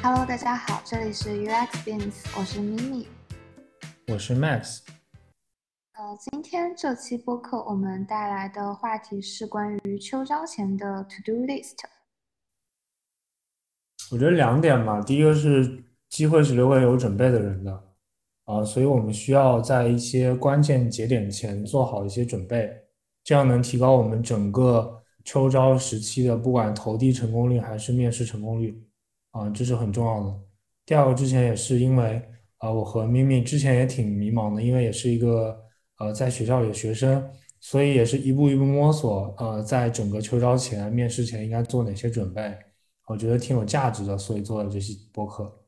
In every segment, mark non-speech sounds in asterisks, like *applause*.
Hello，大家好，这里是 UX Beans，我是 Mimi，我是 Max。呃，今天这期播客我们带来的话题是关于秋招前的 To Do List。我觉得两点嘛，第一个是机会是留给有准备的人的，啊，所以我们需要在一些关键节点前做好一些准备，这样能提高我们整个秋招时期的不管投递成功率还是面试成功率。啊，这是很重要的。第二个，之前也是因为啊，我和咪咪之前也挺迷茫的，因为也是一个呃在学校里的学生，所以也是一步一步摸索。呃，在整个秋招前、面试前应该做哪些准备，我觉得挺有价值的，所以做了这期播客。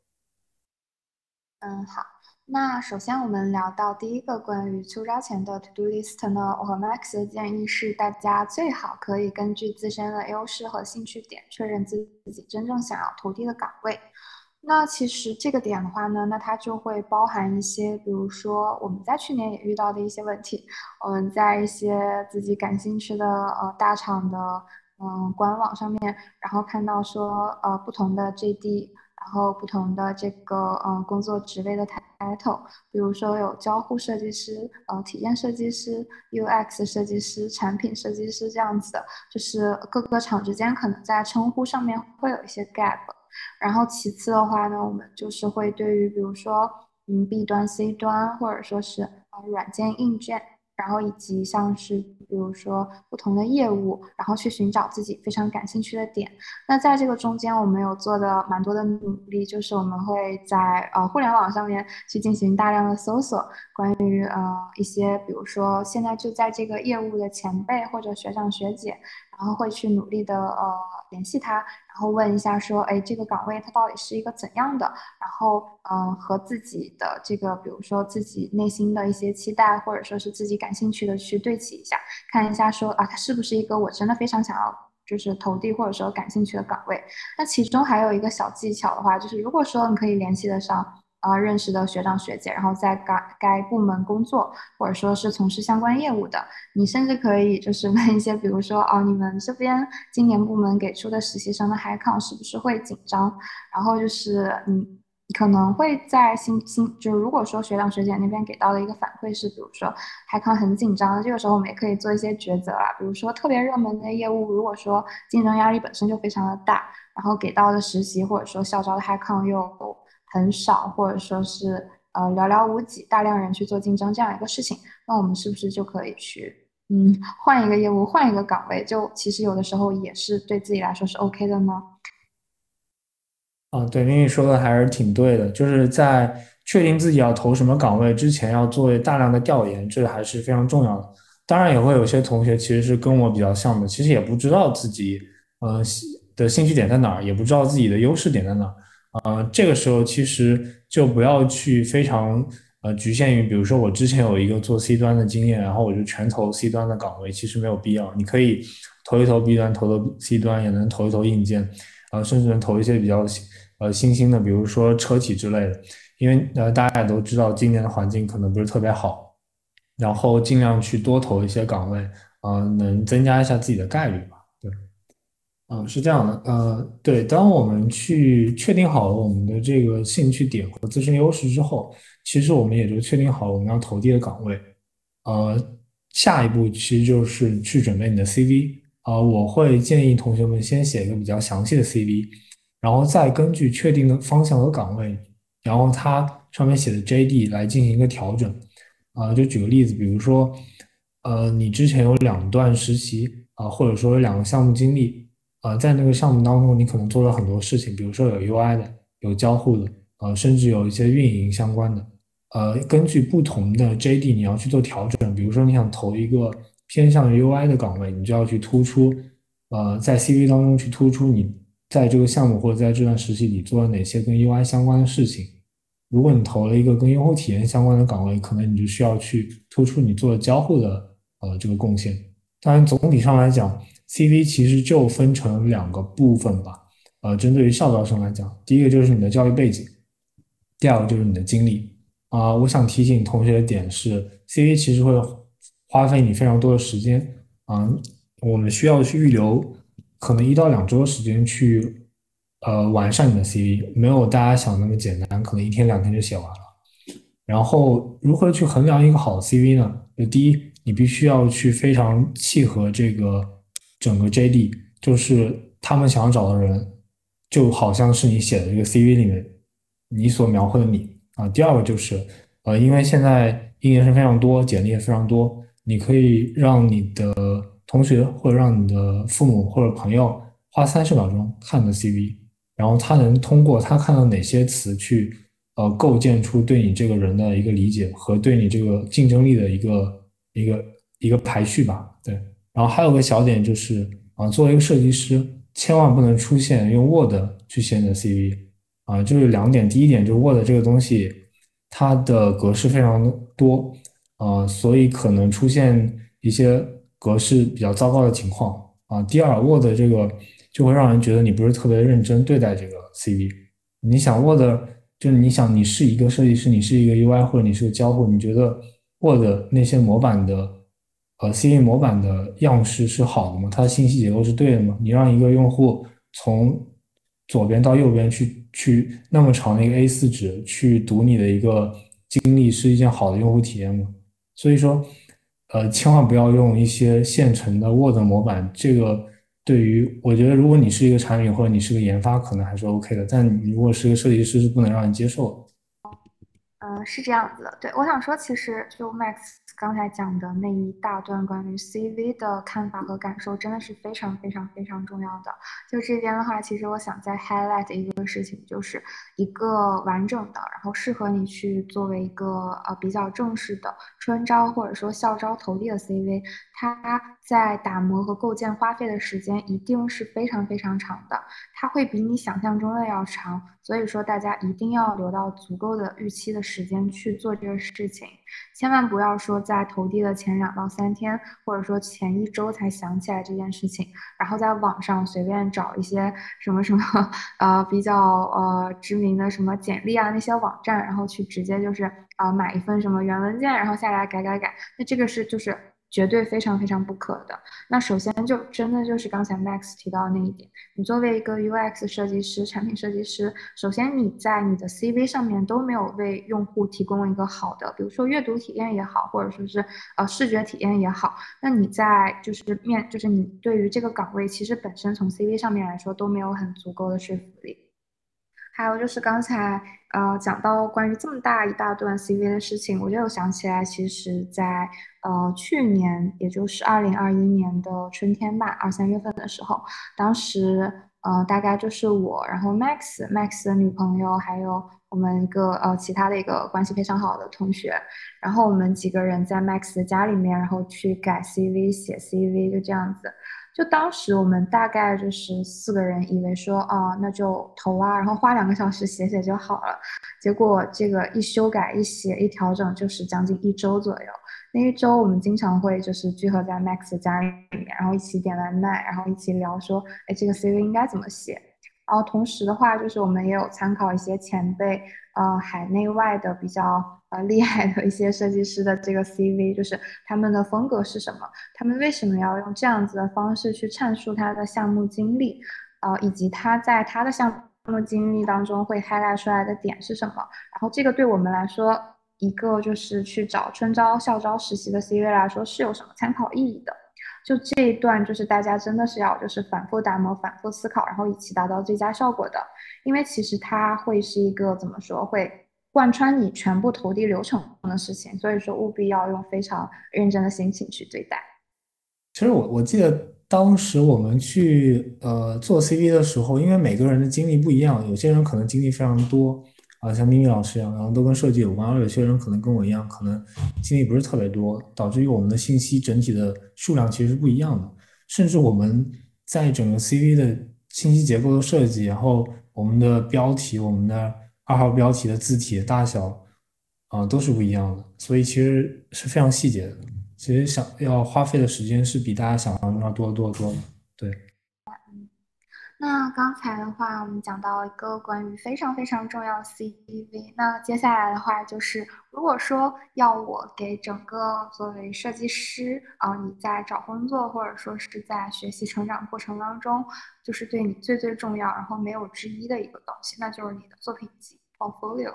嗯，好。那首先我们聊到第一个关于秋招前的 to do list 呢，我和 Max 的建议是，大家最好可以根据自身的优势和兴趣点，确认自己真正想要投递的岗位。那其实这个点的话呢，那它就会包含一些，比如说我们在去年也遇到的一些问题，我们在一些自己感兴趣的呃大厂的嗯官网上面，然后看到说呃不同的 JD。然后不同的这个呃工作职位的 title，比如说有交互设计师、呃体验设计师、UX 设计师、产品设计师这样子的，就是各个厂之间可能在称呼上面会有一些 gap。然后其次的话呢，我们就是会对于比如说嗯 B 端、C 端或者说是呃软件硬件。然后以及像是比如说不同的业务，然后去寻找自己非常感兴趣的点。那在这个中间，我们有做的蛮多的努力，就是我们会在呃互联网上面去进行大量的搜索，关于呃一些比如说现在就在这个业务的前辈或者学长学姐，然后会去努力的呃联系他。然后问一下说，哎，这个岗位它到底是一个怎样的？然后，嗯，和自己的这个，比如说自己内心的一些期待，或者说是自己感兴趣的去对齐一下，看一下说啊，它是不是一个我真的非常想要就是投递或者说感兴趣的岗位？那其中还有一个小技巧的话，就是如果说你可以联系得上。啊，认识的学长学姐，然后在该该部门工作，或者说是从事相关业务的，你甚至可以就是问一些，比如说，哦，你们这边今年部门给出的实习生的 high count 是不是会紧张？然后就是，嗯，可能会在新新，就如果说学长学姐那边给到的一个反馈是，比如说 high count 很紧张，这个时候我们也可以做一些抉择啊，比如说特别热门的业务，如果说竞争压力本身就非常的大，然后给到的实习或者说校招的 high count 又。很少，或者说是呃寥寥无几，大量人去做竞争这样一个事情，那我们是不是就可以去嗯换一个业务，换一个岗位？就其实有的时候也是对自己来说是 OK 的呢。啊，对，明宇说的还是挺对的，就是在确定自己要投什么岗位之前，要做大量的调研，这还是非常重要的。当然，也会有些同学其实是跟我比较像的，其实也不知道自己呃的兴趣点在哪儿，也不知道自己的优势点在哪儿。呃，这个时候其实就不要去非常呃局限于，比如说我之前有一个做 C 端的经验，然后我就全投 C 端的岗位，其实没有必要。你可以投一投 B 端，投投 C 端，也能投一投硬件，呃，甚至能投一些比较呃新兴的，比如说车企之类的。因为呃大家也都知道，今年的环境可能不是特别好，然后尽量去多投一些岗位，呃，能增加一下自己的概率吧。嗯，是这样的，呃，对，当我们去确定好了我们的这个兴趣点和自身优势之后，其实我们也就确定好我们要投递的岗位，呃，下一步其实就是去准备你的 CV，啊，我会建议同学们先写一个比较详细的 CV，然后再根据确定的方向和岗位，然后它上面写的 JD 来进行一个调整，啊，就举个例子，比如说，呃，你之前有两段实习，啊，或者说有两个项目经历。呃，在那个项目当中，你可能做了很多事情，比如说有 UI 的，有交互的，呃，甚至有一些运营相关的。呃，根据不同的 JD，你要去做调整。比如说，你想投一个偏向于 UI 的岗位，你就要去突出，呃，在 CV 当中去突出你在这个项目或者在这段实习里做了哪些跟 UI 相关的事情。如果你投了一个跟用户体验相关的岗位，可能你就需要去突出你做的交互的呃这个贡献。当然，总体上来讲。CV 其实就分成两个部分吧，呃，针对于校招生来讲，第一个就是你的教育背景，第二个就是你的经历。啊，我想提醒同学的点是，CV 其实会花费你非常多的时间，啊，我们需要去预留可能一到两周的时间去呃完善你的 CV，没有大家想那么简单，可能一天两天就写完了。然后如何去衡量一个好的 CV 呢？就第一，你必须要去非常契合这个整个 JD，就是他们想要找的人，就好像是你写的这个 CV 里面你所描绘的你啊。第二个就是，呃，因为现在应届生非常多，简历也非常多，你可以让你的同学或者让你的父母或者朋友花三十秒钟看你的 CV，然后他能通过他看到哪些词去。呃，构建出对你这个人的一个理解和对你这个竞争力的一个一个一个排序吧。对，然后还有个小点就是啊，作为一个设计师，千万不能出现用 Word 去写你的 CV 啊，就是两点。第一点就是 Word 这个东西，它的格式非常多啊，所以可能出现一些格式比较糟糕的情况啊。第二，Word 这个就会让人觉得你不是特别认真对待这个 CV。你想 Word。就是你想，你是一个设计师，你是一个 UI，或者你是个交互，你觉得 Word 那些模板的，呃，CV 模板的样式是好的吗？它的信息结构是对的吗？你让一个用户从左边到右边去去那么长的一个 A4 纸去读你的一个经历，是一件好的用户体验吗？所以说，呃，千万不要用一些现成的 Word 模板，这个。对于我觉得，如果你是一个产品或者你是个研发，可能还是 OK 的。但你如果是个设计师，是不能让人接受的。嗯，是这样子的。对我想说，其实就 Max。刚才讲的那一大段关于 CV 的看法和感受，真的是非常非常非常重要的。就这边的话，其实我想再 highlight 一个事情，就是一个完整的，然后适合你去作为一个呃比较正式的春招或者说校招投递的 CV，它在打磨和构建花费的时间一定是非常非常长的，它会比你想象中的要长。所以说，大家一定要留到足够的预期的时间去做这个事情，千万不要说。在投递的前两到三天，或者说前一周才想起来这件事情，然后在网上随便找一些什么什么呃比较呃知名的什么简历啊那些网站，然后去直接就是呃买一份什么原文件，然后下来改改改，那这个是就是。绝对非常非常不可的。那首先就真的就是刚才 Max 提到那一点，你作为一个 UX 设计师、产品设计师，首先你在你的 CV 上面都没有为用户提供一个好的，比如说阅读体验也好，或者说是呃视觉体验也好，那你在就是面就是你对于这个岗位其实本身从 CV 上面来说都没有很足够的说服力。还有就是刚才呃讲到关于这么大一大段 CV 的事情，我就有想起来，其实，在呃去年，也就是二零二一年的春天吧，二三月份的时候，当时呃大概就是我，然后 Max Max 的女朋友，还有我们一个呃其他的一个关系非常好的同学，然后我们几个人在 Max 的家里面，然后去改 CV 写 CV，就这样子。就当时我们大概就是四个人，以为说啊，那就投啊，然后花两个小时写写就好了。结果这个一修改、一写、一调整，就是将近一周左右。那一周我们经常会就是聚合在 Max 家里面，然后一起点外卖，然后一起聊说，哎，这个 CV 应该怎么写。然后同时的话，就是我们也有参考一些前辈，呃，海内外的比较。呃，厉害的一些设计师的这个 CV，就是他们的风格是什么？他们为什么要用这样子的方式去阐述他的项目经历？呃，以及他在他的项目经历当中会 highlight 出来的点是什么？然后这个对我们来说，一个就是去找春招、校招实习的 CV 来说是有什么参考意义的？就这一段，就是大家真的是要就是反复打磨、反复思考，然后一起达到最佳效果的。因为其实它会是一个怎么说会。贯穿你全部投递流程的事情，所以说务必要用非常认真的心情去对待。其实我我记得当时我们去呃做 CV 的时候，因为每个人的经历不一样，有些人可能经历非常多啊，像咪咪老师一样，然后都跟设计有关；而有些人可能跟我一样，可能经历不是特别多，导致于我们的信息整体的数量其实是不一样的。甚至我们在整个 CV 的信息结构的设计，然后我们的标题，我们的。二号标题的字体大小啊都是不一样的，所以其实是非常细节的。其实想要花费的时间是比大家想象中要多得多得多的。对。那刚才的话，我们讲到一个关于非常非常重要的 CV。那接下来的话就是，如果说要我给整个作为设计师啊，你在找工作或者说是在学习成长过程当中，就是对你最最重要，然后没有之一的一个东西，那就是你的作品集 （portfolio）。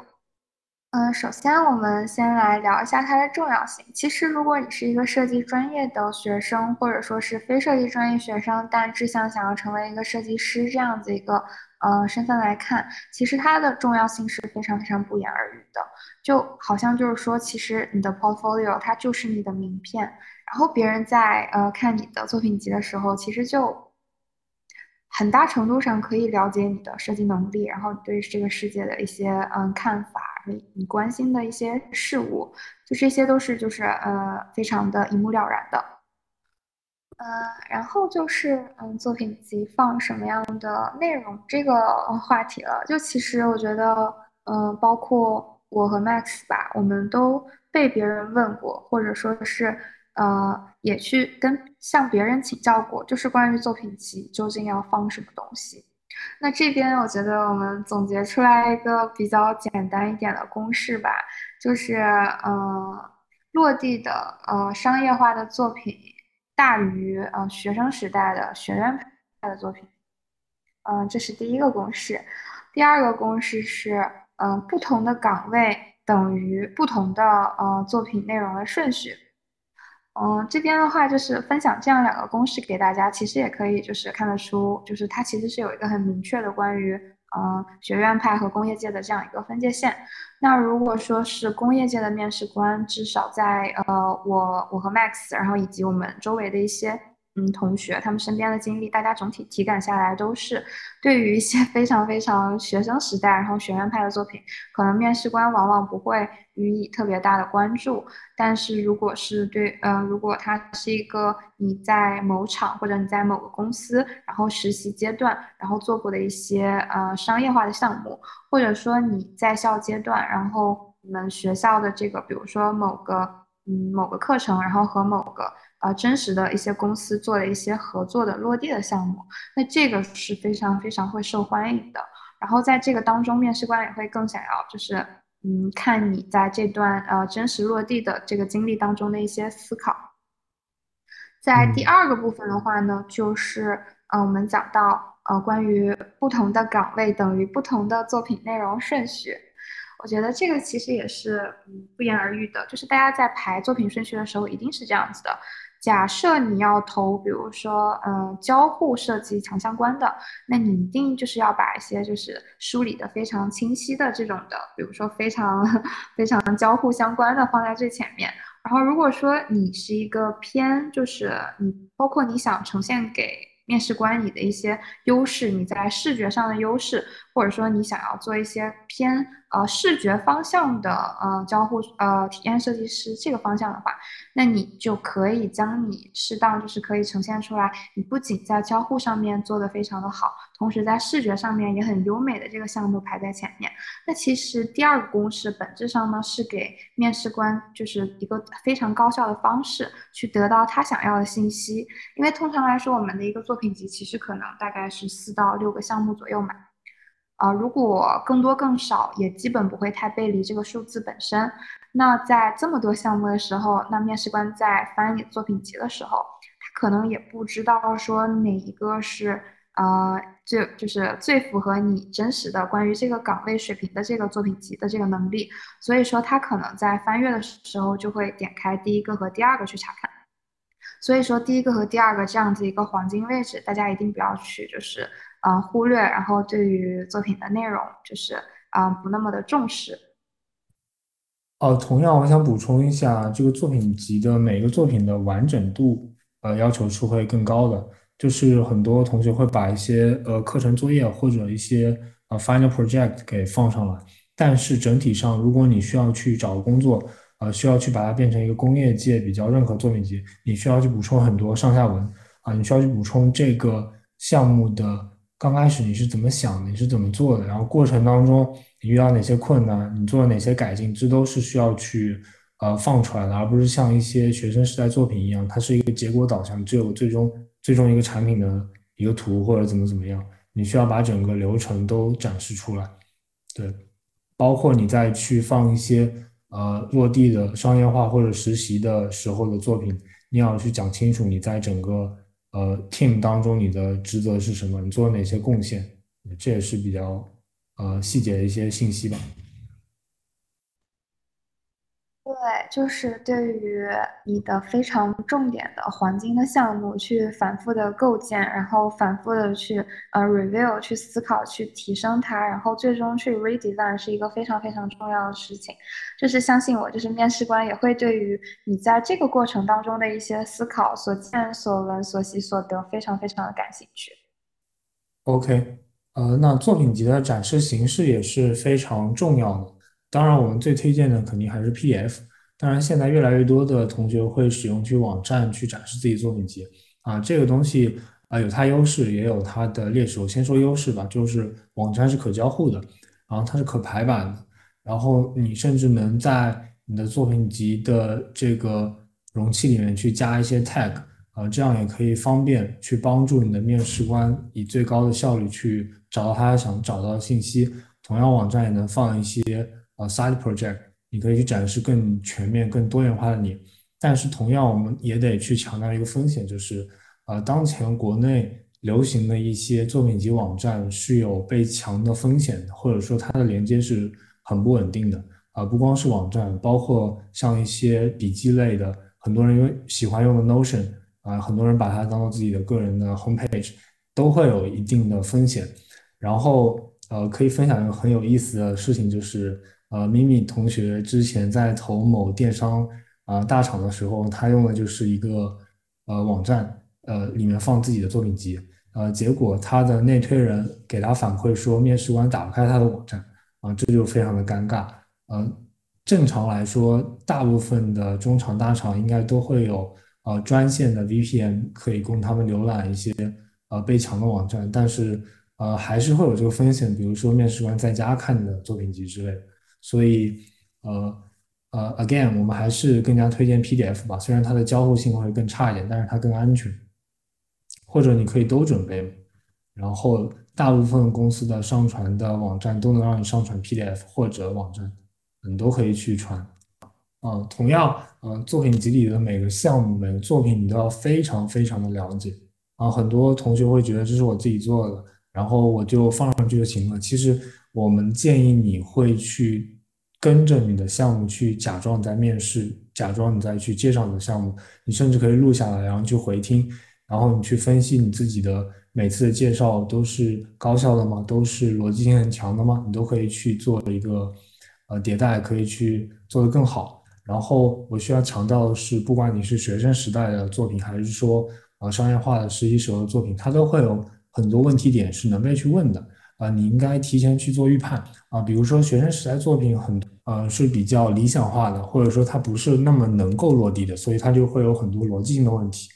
嗯，首先我们先来聊一下它的重要性。其实，如果你是一个设计专业的学生，或者说是非设计专业学生，但志向想要成为一个设计师这样子一个呃身份来看，其实它的重要性是非常非常不言而喻的。就好像就是说，其实你的 portfolio 它就是你的名片，然后别人在呃看你的作品集的时候，其实就很大程度上可以了解你的设计能力，然后你对这个世界的一些嗯看法。你你关心的一些事物，就这些都是就是呃非常的一目了然的，呃，然后就是嗯作品集放什么样的内容这个话题了。就其实我觉得，嗯，包括我和 Max 吧，我们都被别人问过，或者说是呃也去跟向别人请教过，就是关于作品集究竟要放什么东西。那这边我觉得我们总结出来一个比较简单一点的公式吧，就是呃落地的呃商业化的作品大于呃学生时代的学院派的作品，嗯，这是第一个公式。第二个公式是嗯不同的岗位等于不同的呃作品内容的顺序。嗯，这边的话就是分享这样两个公式给大家，其实也可以就是看得出，就是它其实是有一个很明确的关于嗯学院派和工业界的这样一个分界线。那如果说是工业界的面试官，至少在呃我我和 Max，然后以及我们周围的一些。嗯，同学，他们身边的经历，大家总体体感下来都是，对于一些非常非常学生时代，然后学院派的作品，可能面试官往往不会予以特别大的关注。但是如果是对，呃，如果他是一个你在某厂或者你在某个公司，然后实习阶段，然后做过的一些呃商业化的项目，或者说你在校阶段，然后你们学校的这个，比如说某个嗯某个课程，然后和某个。呃，真实的一些公司做了一些合作的落地的项目，那这个是非常非常会受欢迎的。然后在这个当中，面试官也会更想要，就是嗯，看你在这段呃真实落地的这个经历当中的一些思考。在第二个部分的话呢，就是呃，我们讲到呃，关于不同的岗位等于不同的作品内容顺序。我觉得这个其实也是嗯不言而喻的，就是大家在排作品顺序的时候，一定是这样子的。假设你要投，比如说，嗯，交互设计强相关的，那你一定就是要把一些就是梳理的非常清晰的这种的，比如说非常 *laughs* 非常交互相关的放在最前面。然后如果说你是一个偏，就是你包括你想呈现给面试官你的一些优势，你在视觉上的优势，或者说你想要做一些偏。呃，视觉方向的呃交互呃体验设计师这个方向的话，那你就可以将你适当就是可以呈现出来，你不仅在交互上面做的非常的好，同时在视觉上面也很优美的这个项目排在前面。那其实第二个公式本质上呢是给面试官就是一个非常高效的方式去得到他想要的信息，因为通常来说我们的一个作品集其实可能大概是四到六个项目左右嘛。啊，如果更多更少，也基本不会太背离这个数字本身。那在这么多项目的时候，那面试官在翻你作品集的时候，他可能也不知道说哪一个是呃最就是最符合你真实的关于这个岗位水平的这个作品集的这个能力。所以说，他可能在翻阅的时候就会点开第一个和第二个去查看。所以说，第一个和第二个这样子一个黄金位置，大家一定不要去就是。啊，忽略，然后对于作品的内容就是啊，不那么的重视。哦，同样，我想补充一下，这个作品集的每个作品的完整度，呃，要求是会更高的。就是很多同学会把一些呃课程作业或者一些呃 final project 给放上来，但是整体上，如果你需要去找工作，呃，需要去把它变成一个工业界比较认可作品集，你需要去补充很多上下文啊，你需要去补充这个项目的。刚开始你是怎么想的？你是怎么做的？然后过程当中你遇到哪些困难？你做了哪些改进？这都是需要去呃放出来的，而不是像一些学生时代作品一样，它是一个结果导向，只有最终最终一个产品的一个图或者怎么怎么样。你需要把整个流程都展示出来。对，包括你再去放一些呃落地的商业化或者实习的时候的作品，你要去讲清楚你在整个呃 team 当中你的职责是什么，你做了哪些贡献，这也是比较呃细节的一些信息吧。对，就是对于你的非常重点的黄金的项目去反复的构建，然后反复的去呃 review，去思考，去提升它，然后最终去 redesign 是一个非常非常重要的事情。就是相信我，就是面试官也会对于你在这个过程当中的一些思考、所见所闻、所习所得非常非常的感兴趣。OK，呃，那作品集的展示形式也是非常重要的。当然，我们最推荐的肯定还是 PDF。当然，现在越来越多的同学会使用去网站去展示自己作品集啊，这个东西啊有它优势，也有它的劣势。我先说优势吧，就是网站是可交互的，然后它是可排版的，然后你甚至能在你的作品集的这个容器里面去加一些 tag 啊，这样也可以方便去帮助你的面试官以最高的效率去找到他想找到的信息。同样，网站也能放一些呃 side project。你可以去展示更全面、更多元化的你，但是同样，我们也得去强调一个风险，就是，呃，当前国内流行的一些作品集网站是有被强的风险，或者说它的连接是很不稳定的。啊，不光是网站，包括像一些笔记类的，很多人用喜欢用的 Notion，啊，很多人把它当做自己的个人的 homepage，都会有一定的风险。然后，呃，可以分享一个很有意思的事情，就是。呃，敏敏同学之前在投某电商啊大厂的时候，他用的就是一个呃网站，呃里面放自己的作品集，呃结果他的内推人给他反馈说，面试官打不开他的网站，啊这就非常的尴尬。呃，正常来说，大部分的中厂大厂应该都会有呃专线的 VPN 可以供他们浏览一些呃被抢的网站，但是呃还是会有这个风险，比如说面试官在家看的作品集之类的。所以，呃呃，again，我们还是更加推荐 PDF 吧。虽然它的交互性会更差一点，但是它更安全。或者你可以都准备，然后大部分公司的上传的网站都能让你上传 PDF 或者网站，你都可以去传。啊，同样，呃，作品集里的每个项目、每个作品，你都要非常非常的了解。啊，很多同学会觉得这是我自己做的，然后我就放上去就行了。其实我们建议你会去。跟着你的项目去假装你在面试，假装你在去介绍你的项目，你甚至可以录下来，然后去回听，然后你去分析你自己的每次的介绍都是高效的吗？都是逻辑性很强的吗？你都可以去做一个呃迭代，可以去做得更好。然后我需要强调的是，不管你是学生时代的作品，还是说呃商业化的实习时候的作品，它都会有很多问题点是能被去问的啊，你应该提前去做预判啊，比如说学生时代作品很。呃，是比较理想化的，或者说它不是那么能够落地的，所以它就会有很多逻辑性的问题。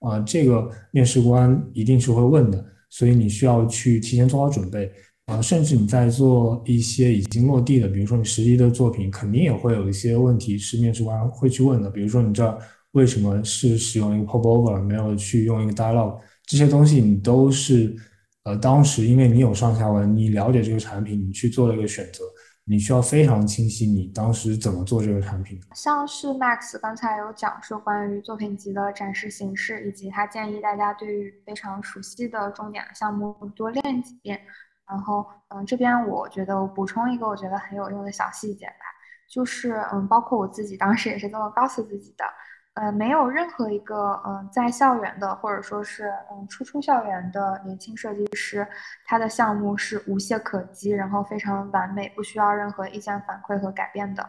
啊，这个面试官一定是会问的，所以你需要去提前做好准备。啊，甚至你在做一些已经落地的，比如说你实习的作品，肯定也会有一些问题是面试官会去问的。比如说你这为什么是使用一个 popover，没有去用一个 dialog，这些东西你都是呃当时因为你有上下文，你了解这个产品，你去做了一个选择。你需要非常清晰，你当时怎么做这个产品？像是 Max 刚才有讲述关于作品集的展示形式，以及他建议大家对于非常熟悉的重点项目多练几遍。然后，嗯，这边我觉得我补充一个我觉得很有用的小细节吧，就是嗯，包括我自己当时也是这么告诉自己的。呃，没有任何一个嗯在校园的或者说是嗯初出校园的年轻设计师，他的项目是无懈可击，然后非常完美，不需要任何意见反馈和改变的。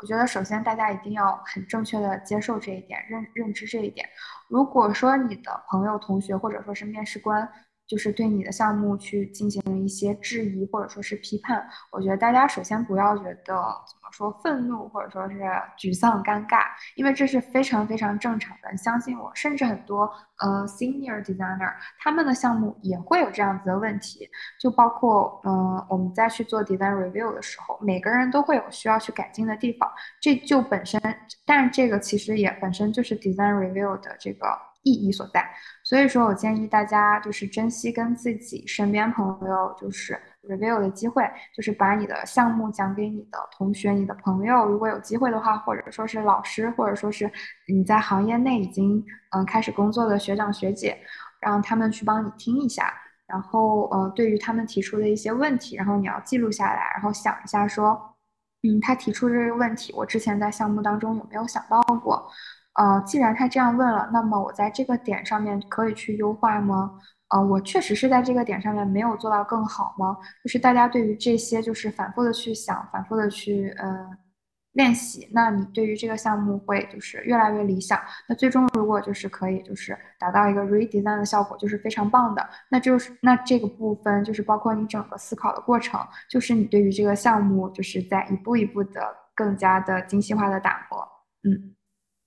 我觉得首先大家一定要很正确的接受这一点，认认知这一点。如果说你的朋友、同学或者说是面试官，就是对你的项目去进行一些质疑或者说是批判，我觉得大家首先不要觉得怎么说愤怒或者说是沮丧、尴尬，因为这是非常非常正常的。相信我，甚至很多呃 senior designer 他们的项目也会有这样子的问题，就包括嗯我们在去做 design review 的时候，每个人都会有需要去改进的地方，这就本身，但这个其实也本身就是 design review 的这个。意义所在。所以说我建议大家就是珍惜跟自己身边朋友就是 review 的机会，就是把你的项目讲给你的同学、你的朋友，如果有机会的话，或者说是老师，或者说是你在行业内已经嗯开始工作的学长学姐，让他们去帮你听一下。然后呃，对于他们提出的一些问题，然后你要记录下来，然后想一下说，嗯，他提出这个问题，我之前在项目当中有没有想到过？呃，既然他这样问了，那么我在这个点上面可以去优化吗？呃，我确实是在这个点上面没有做到更好吗？就是大家对于这些，就是反复的去想，反复的去呃练习，那你对于这个项目会就是越来越理想。那最终如果就是可以就是达到一个 redesign 的效果，就是非常棒的。那就是那这个部分就是包括你整个思考的过程，就是你对于这个项目就是在一步一步的更加的精细化的打磨，嗯。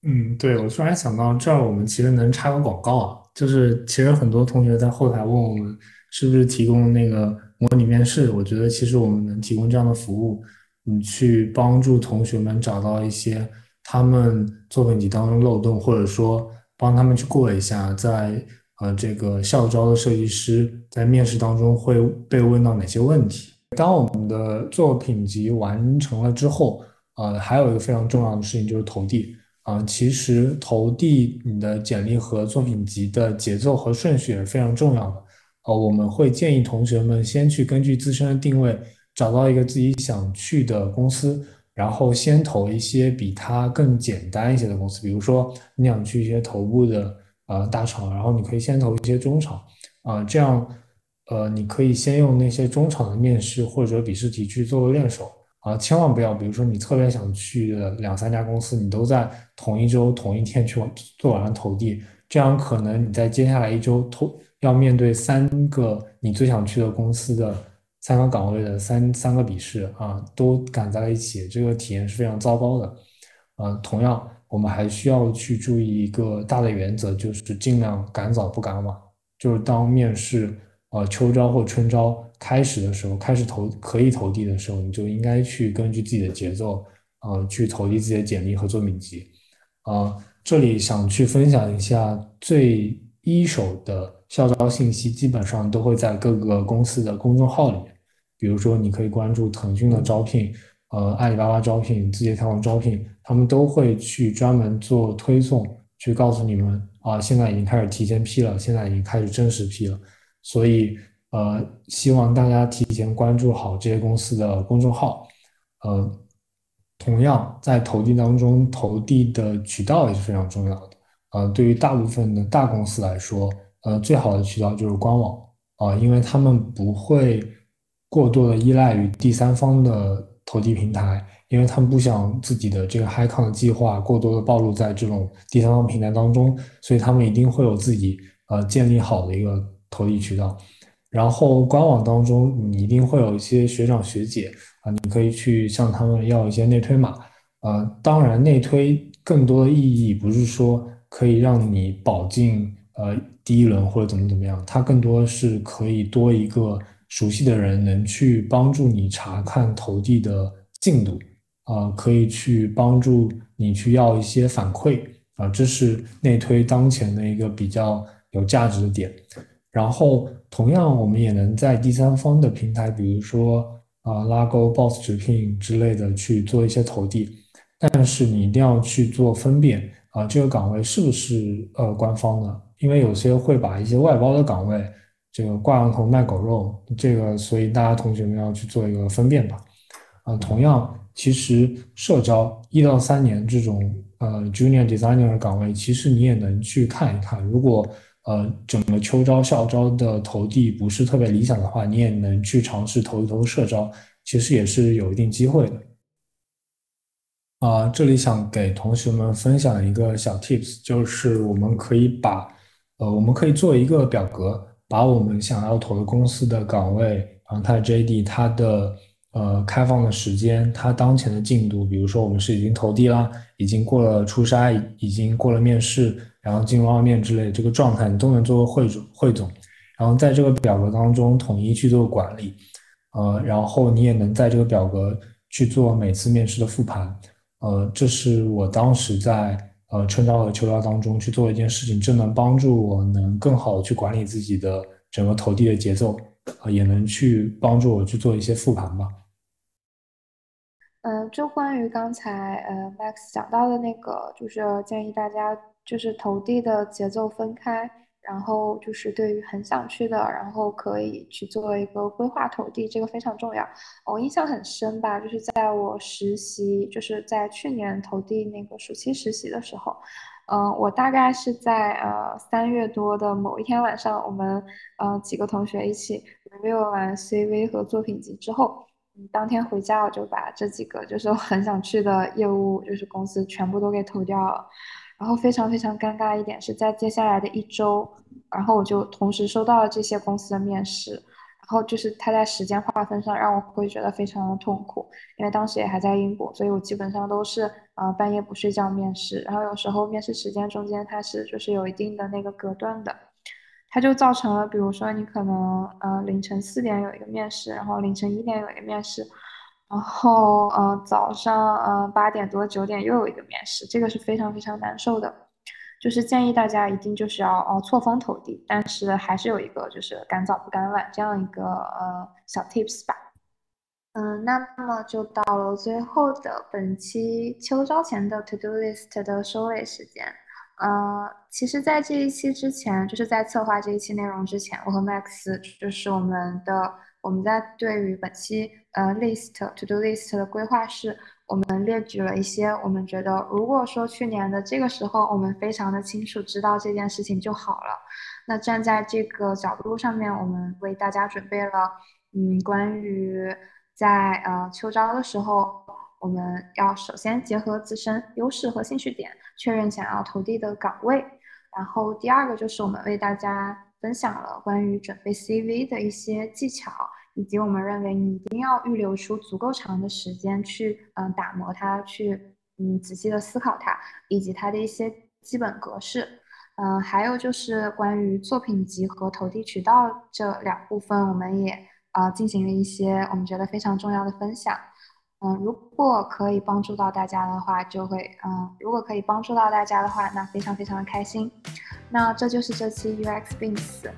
嗯，对，我突然想到这儿，我们其实能插个广告啊，就是其实很多同学在后台问我们是不是提供那个模拟面试，我觉得其实我们能提供这样的服务，你去帮助同学们找到一些他们作品集当中漏洞，或者说帮他们去过一下，在呃这个校招的设计师在面试当中会被问到哪些问题。当我们的作品集完成了之后，呃，还有一个非常重要的事情就是投递。啊，其实投递你的简历和作品集的节奏和顺序也是非常重要的。呃，我们会建议同学们先去根据自身的定位，找到一个自己想去的公司，然后先投一些比它更简单一些的公司。比如说你想去一些头部的呃大厂，然后你可以先投一些中厂，啊，这样呃你可以先用那些中厂的面试或者笔试题去做个练手。啊，千万不要，比如说你特别想去的两三家公司，你都在同一周、同一天去做完投递，这样可能你在接下来一周投要面对三个你最想去的公司的三个岗位的三三个笔试啊，都赶在了一起，这个体验是非常糟糕的。呃，同样，我们还需要去注意一个大的原则，就是尽量赶早不赶晚，就是当面试。呃，秋招或春招开始的时候，开始投可以投递的时候，你就应该去根据自己的节奏，呃，去投递自己的简历和作品集。呃，这里想去分享一下最一手的校招信息，基本上都会在各个公司的公众号里面。比如说，你可以关注腾讯的招聘，呃，阿里巴巴招聘、字节跳动招聘，他们都会去专门做推送，去告诉你们啊，现在已经开始提前批了，现在已经开始正式批了。所以，呃，希望大家提前关注好这些公司的公众号。呃，同样在投递当中，投递的渠道也是非常重要的。呃，对于大部分的大公司来说，呃，最好的渠道就是官网啊，因为他们不会过多的依赖于第三方的投递平台，因为他们不想自己的这个 HiCon 计划过多的暴露在这种第三方平台当中，所以他们一定会有自己呃建立好的一个。投递渠道，然后官网当中你一定会有一些学长学姐啊，你可以去向他们要一些内推码。呃，当然内推更多的意义不是说可以让你保进呃第一轮或者怎么怎么样，它更多是可以多一个熟悉的人能去帮助你查看投递的进度，啊，可以去帮助你去要一些反馈啊，这是内推当前的一个比较有价值的点。然后，同样，我们也能在第三方的平台，比如说啊拉勾、Boss 直聘之类的去做一些投递。但是你一定要去做分辨啊，这个岗位是不是呃官方的？因为有些会把一些外包的岗位这个挂羊头卖狗肉，这个所以大家同学们要去做一个分辨吧。啊，同样，其实社招一到三年这种呃 Junior Designer 的岗位，其实你也能去看一看，如果。呃，整个秋招、校招的投递不是特别理想的话，你也能去尝试投一投社招，其实也是有一定机会的。啊，这里想给同学们分享一个小 tips，就是我们可以把，呃，我们可以做一个表格，把我们想要投的公司的岗位，然后它的 JD，它的呃开放的时间，它当前的进度，比如说我们是已经投递啦，已经过了初筛，已经过了面试。然后进入二面之类这个状态，你都能做个汇总汇总，然后在这个表格当中统一去做管理，呃，然后你也能在这个表格去做每次面试的复盘，呃，这是我当时在呃春招和秋招当中去做一件事情，这能帮助我能更好的去管理自己的整个投递的节奏，呃，也能去帮助我去做一些复盘吧。嗯，就关于刚才呃 Max 讲到的那个，就是建议大家就是投递的节奏分开，然后就是对于很想去的，然后可以去做一个规划投递，这个非常重要。我印象很深吧，就是在我实习，就是在去年投递那个暑期实习的时候，嗯，我大概是在呃三月多的某一天晚上，我们呃几个同学一起 review 完 CV 和作品集之后。当天回家我就把这几个就是我很想去的业务，就是公司全部都给投掉了。然后非常非常尴尬一点是在接下来的一周，然后我就同时收到了这些公司的面试。然后就是他在时间划分上让我会觉得非常的痛苦，因为当时也还在英国，所以我基本上都是呃半夜不睡觉面试。然后有时候面试时间中间它是就是有一定的那个隔断的。它就造成了，比如说你可能呃凌晨四点有一个面试，然后凌晨一点有一个面试，然后呃早上呃八点多九点又有一个面试，这个是非常非常难受的。就是建议大家一定就是要哦错峰投递，但是还是有一个就是赶早不赶晚这样一个呃小 tips 吧。嗯，那么就到了最后的本期秋招前的 to do list 的收尾时间。呃，其实，在这一期之前，就是在策划这一期内容之前，我和 Max 就是我们的我们在对于本期呃 list to do list 的规划是，我们列举了一些我们觉得，如果说去年的这个时候，我们非常的清楚知道这件事情就好了。那站在这个角度上面，我们为大家准备了，嗯，关于在呃秋招的时候。我们要首先结合自身优势和兴趣点，确认想要投递的岗位。然后第二个就是我们为大家分享了关于准备 CV 的一些技巧，以及我们认为你一定要预留出足够长的时间去嗯打磨它，去嗯仔细的思考它，以及它的一些基本格式。嗯，还有就是关于作品集和投递渠道这两部分，我们也啊进行了一些我们觉得非常重要的分享。嗯，如果可以帮助到大家的话，就会嗯，如果可以帮助到大家的话，那非常非常的开心。那这就是这期 UX Bins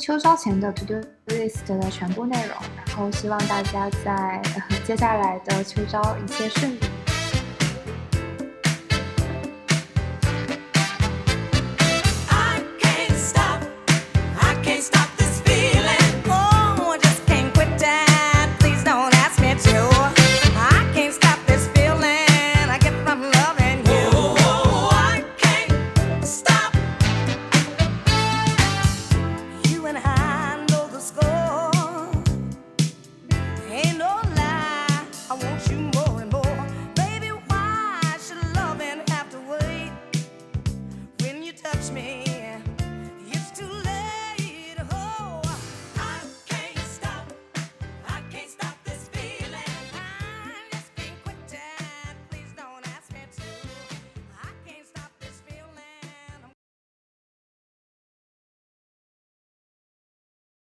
秋招前的 To Do List 的全部内容。然后希望大家在接下来的秋招一切顺利。